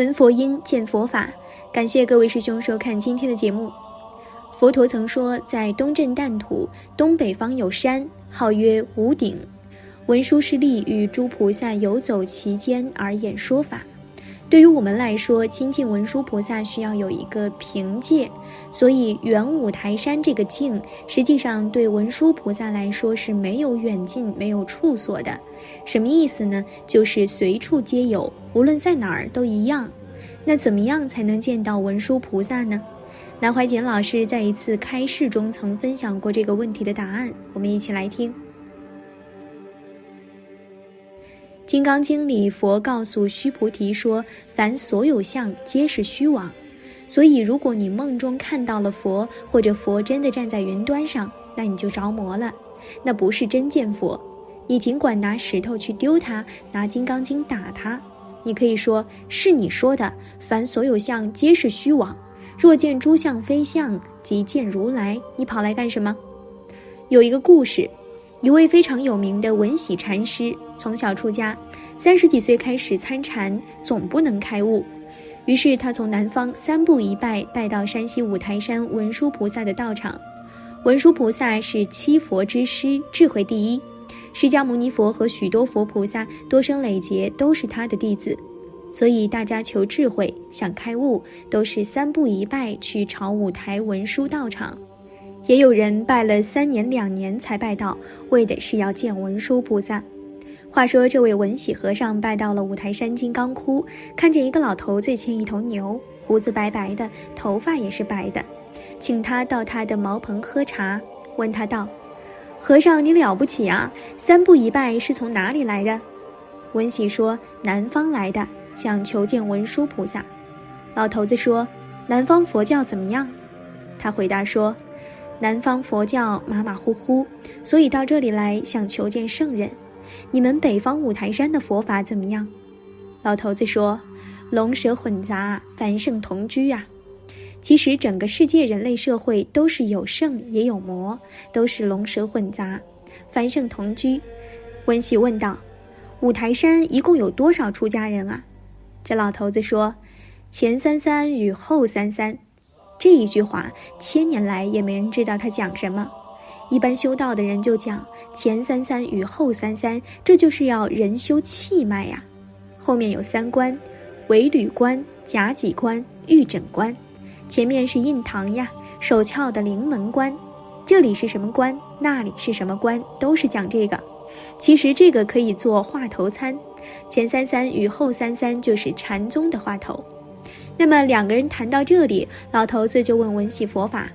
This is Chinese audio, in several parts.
闻佛音，见佛法。感谢各位师兄收看今天的节目。佛陀曾说，在东镇旦土东北方有山，号曰五顶。文殊师利与诸菩萨游走其间而演说法。对于我们来说，亲近文殊菩萨需要有一个凭借，所以远五台山这个境，实际上对文殊菩萨来说是没有远近、没有处所的。什么意思呢？就是随处皆有，无论在哪儿都一样。那怎么样才能见到文殊菩萨呢？南怀瑾老师在一次开示中曾分享过这个问题的答案，我们一起来听。《金刚经》里，佛告诉须菩提说：“凡所有相，皆是虚妄。所以，如果你梦中看到了佛，或者佛真的站在云端上，那你就着魔了，那不是真见佛。你尽管拿石头去丢他，拿《金刚经》打他，你可以说是你说的。凡所有相，皆是虚妄。若见诸相非相，即见如来。你跑来干什么？有一个故事。”一位非常有名的文喜禅师，从小出家，三十几岁开始参禅，总不能开悟。于是他从南方三步一拜，拜到山西五台山文殊菩萨的道场。文殊菩萨是七佛之师，智慧第一。释迦牟尼佛和许多佛菩萨多生累劫都是他的弟子，所以大家求智慧、想开悟，都是三步一拜去朝五台文殊道场。也有人拜了三年两年才拜到，为的是要见文殊菩萨。话说这位文喜和尚拜到了五台山金刚窟，看见一个老头子牵一头牛，胡子白白的，头发也是白的，请他到他的茅棚喝茶，问他道：“和尚你了不起啊，三步一拜是从哪里来的？”文喜说：“南方来的，想求见文殊菩萨。”老头子说：“南方佛教怎么样？”他回答说。南方佛教马马虎虎，所以到这里来想求见圣人。你们北方五台山的佛法怎么样？老头子说：“龙蛇混杂，凡圣同居呀。”其实整个世界人类社会都是有圣也有魔，都是龙蛇混杂，凡圣同居。温喜问道：“五台山一共有多少出家人啊？”这老头子说：“前三三与后三三。”这一句话，千年来也没人知道他讲什么。一般修道的人就讲前三三与后三三，这就是要人修气脉呀。后面有三关：尾闾关、甲己关、玉枕关。前面是印堂呀，手窍的灵门关。这里是什么关？那里是什么关？都是讲这个。其实这个可以做话头餐。前三三与后三三就是禅宗的话头。那么两个人谈到这里，老头子就问文喜佛法，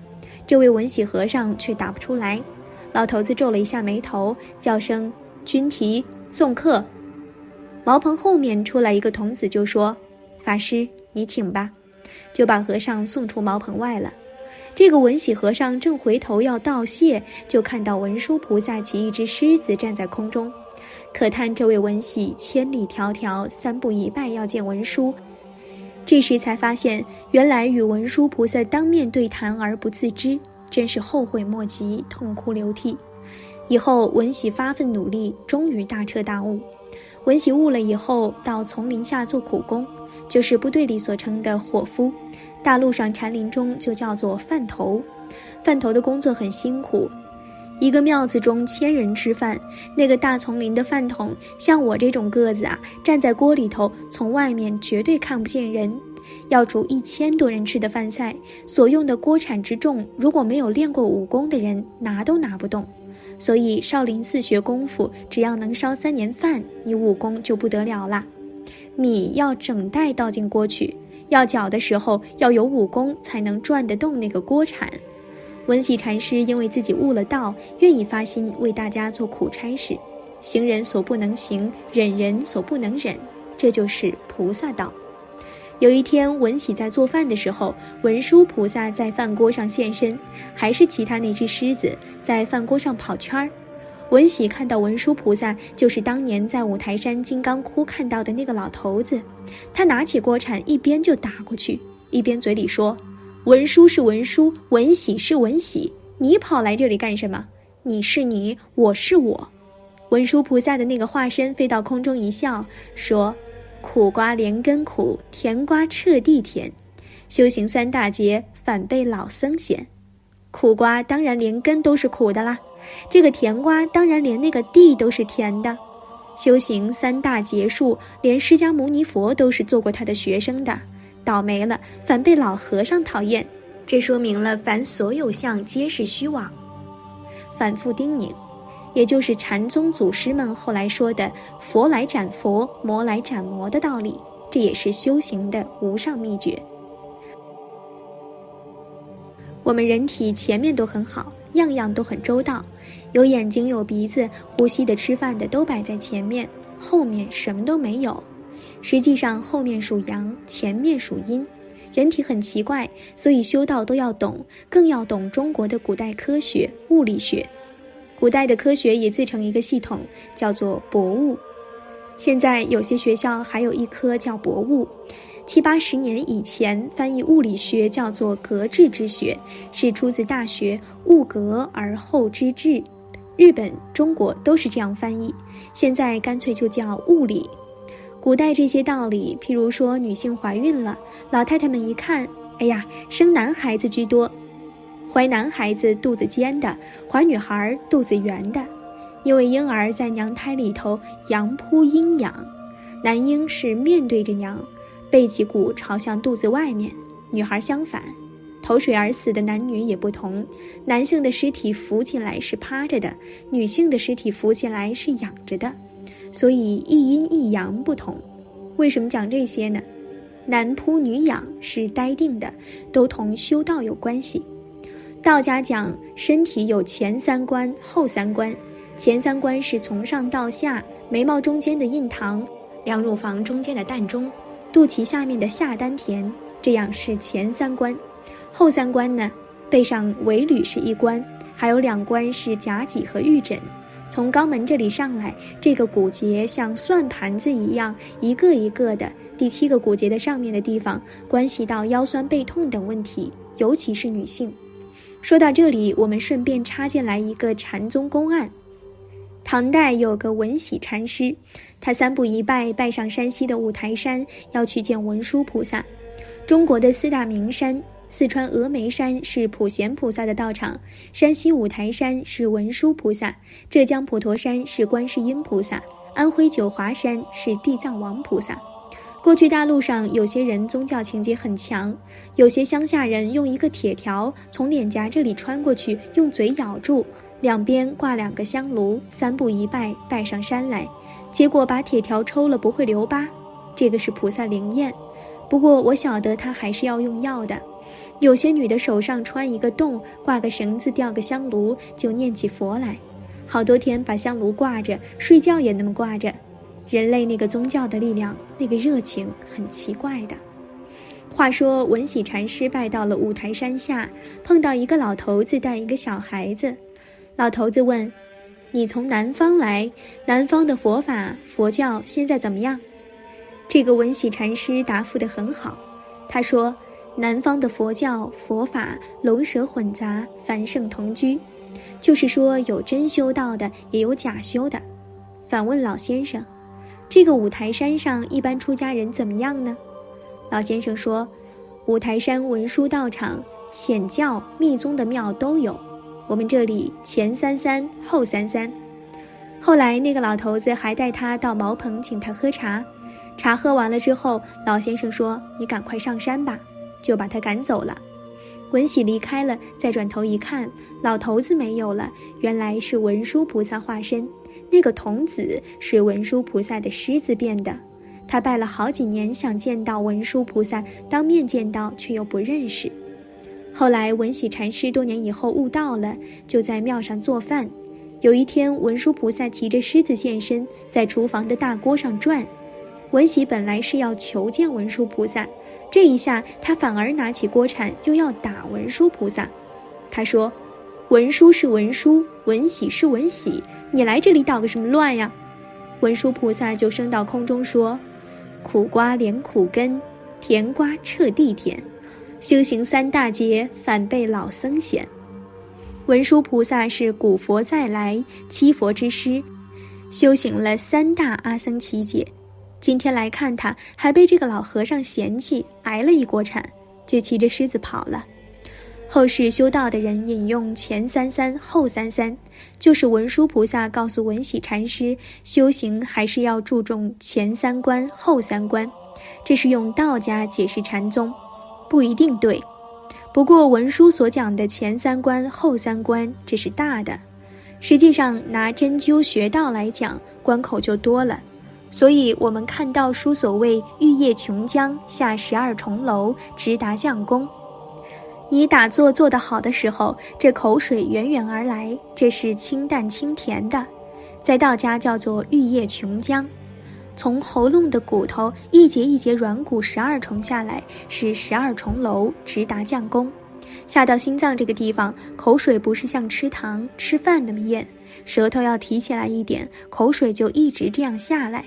这位文喜和尚却答不出来。老头子皱了一下眉头，叫声“君提送客”。茅棚后面出来一个童子，就说：“法师，你请吧。”就把和尚送出茅棚外了。这个文喜和尚正回头要道谢，就看到文殊菩萨骑一只狮子站在空中。可叹这位文喜千里迢迢，三步一拜要见文殊。这时才发现，原来与文殊菩萨当面对谈而不自知，真是后悔莫及，痛哭流涕。以后文喜发奋努力，终于大彻大悟。文喜悟了以后，到丛林下做苦工，就是部队里所称的伙夫，大陆上禅林中就叫做饭头。饭头的工作很辛苦。一个庙子中千人吃饭，那个大丛林的饭桶，像我这种个子啊，站在锅里头，从外面绝对看不见人。要煮一千多人吃的饭菜，所用的锅铲之重，如果没有练过武功的人，拿都拿不动。所以少林寺学功夫，只要能烧三年饭，你武功就不得了啦。米要整袋倒进锅去，要搅的时候要有武功，才能转得动那个锅铲。文喜禅师因为自己悟了道，愿意发心为大家做苦差事，行人所不能行，忍人所不能忍，这就是菩萨道。有一天，文喜在做饭的时候，文殊菩萨在饭锅上现身，还是其他那只狮子在饭锅上跑圈儿。文喜看到文殊菩萨，就是当年在五台山金刚窟看到的那个老头子，他拿起锅铲，一边就打过去，一边嘴里说。文殊是文殊，文喜是文喜，你跑来这里干什么？你是你，我是我。文殊菩萨的那个化身飞到空中一笑，说：“苦瓜连根苦，甜瓜彻地甜。修行三大劫，反被老僧嫌。苦瓜当然连根都是苦的啦，这个甜瓜当然连那个地都是甜的。修行三大劫数，连释迦牟尼佛都是做过他的学生的，倒霉了，反被老和尚讨厌。这说明了凡所有相皆是虚妄。反复叮咛，也就是禅宗祖师们后来说的“佛来斩佛，魔来斩魔”的道理。这也是修行的无上秘诀。我们人体前面都很好，样样都很周到，有眼睛有鼻子，呼吸的、吃饭的都摆在前面，后面什么都没有。实际上后面属阳，前面属阴。人体很奇怪，所以修道都要懂，更要懂中国的古代科学物理学。古代的科学也自成一个系统，叫做博物。现在有些学校还有一科叫博物。七八十年以前，翻译物理学叫做格致之学，是出自《大学》，物格而后知至。日本、中国都是这样翻译。现在干脆就叫物理。古代这些道理，譬如说女性怀孕了，老太太们一看，哎呀，生男孩子居多，怀男孩子肚子尖的，怀女孩肚子圆的，因为婴儿在娘胎里头阳扑阴养，男婴是面对着娘。背脊骨朝向肚子外面，女孩相反，投水而死的男女也不同。男性的尸体浮起来是趴着的，女性的尸体浮起来是仰着的，所以一阴一阳不同。为什么讲这些呢？男扑女养是呆定的，都同修道有关系。道家讲身体有前三关、后三关，前三关是从上到下，眉毛中间的印堂，两乳房中间的膻中。肚脐下面的下丹田，这样是前三关，后三关呢？背上尾闾是一关，还有两关是甲脊和玉枕。从肛门这里上来，这个骨节像算盘子一样，一个一个的。第七个骨节的上面的地方，关系到腰酸背痛等问题，尤其是女性。说到这里，我们顺便插进来一个禅宗公案。唐代有个文喜禅师，他三步一拜，拜上山西的五台山，要去见文殊菩萨。中国的四大名山，四川峨眉山是普贤菩萨的道场，山西五台山是文殊菩萨，浙江普陀山是观世音菩萨，安徽九华山是地藏王菩萨。过去大陆上有些人宗教情节很强，有些乡下人用一个铁条从脸颊这里穿过去，用嘴咬住。两边挂两个香炉，三步一拜，拜上山来。结果把铁条抽了，不会留疤。这个是菩萨灵验。不过我晓得他还是要用药的。有些女的手上穿一个洞，挂个绳子，吊个香炉，就念起佛来。好多天把香炉挂着，睡觉也那么挂着。人类那个宗教的力量，那个热情，很奇怪的。话说文喜禅师拜到了五台山下，碰到一个老头子带一个小孩子。老头子问：“你从南方来，南方的佛法佛教现在怎么样？”这个文喜禅师答复得很好。他说：“南方的佛教佛法龙蛇混杂，凡圣同居，就是说有真修道的，也有假修的。”反问老先生：“这个五台山上一般出家人怎么样呢？”老先生说：“五台山文殊道场，显教密宗的庙都有。”我们这里前三三后三三，后来那个老头子还带他到茅棚请他喝茶，茶喝完了之后，老先生说：“你赶快上山吧。”就把他赶走了。文喜离开了，再转头一看，老头子没有了，原来是文殊菩萨化身。那个童子是文殊菩萨的狮子变的。他拜了好几年，想见到文殊菩萨，当面见到却又不认识。后来文喜禅师多年以后悟道了，就在庙上做饭。有一天，文殊菩萨骑着狮子现身，在厨房的大锅上转。文喜本来是要求见文殊菩萨，这一下他反而拿起锅铲又要打文殊菩萨。他说：“文殊是文殊，文喜是文喜，你来这里捣个什么乱呀？”文殊菩萨就升到空中说：“苦瓜连苦根，甜瓜彻地甜。”修行三大劫，反被老僧嫌。文殊菩萨是古佛再来，七佛之师，修行了三大阿僧祇劫，今天来看他，还被这个老和尚嫌弃，挨了一锅铲，就骑着狮子跑了。后世修道的人引用前三三后三三，就是文殊菩萨告诉文喜禅师，修行还是要注重前三关后三关。这是用道家解释禅宗，不一定对。不过文殊所讲的前三关后三关，这是大的。实际上拿针灸穴道来讲，关口就多了。所以，我们看到书所谓“玉液琼浆，下十二重楼，直达将宫”。你打坐做得好的时候，这口水源源而来，这是清淡清甜的，在道家叫做玉液琼浆。从喉咙的骨头一节一节软骨十二重下来，是十二重楼，直达将宫。下到心脏这个地方，口水不是像吃糖吃饭那么咽，舌头要提起来一点，口水就一直这样下来。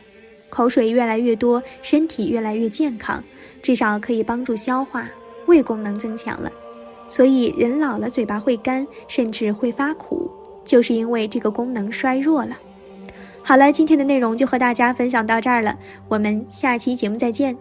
口水越来越多，身体越来越健康，至少可以帮助消化，胃功能增强了。所以人老了嘴巴会干，甚至会发苦，就是因为这个功能衰弱了。好了，今天的内容就和大家分享到这儿了，我们下期节目再见。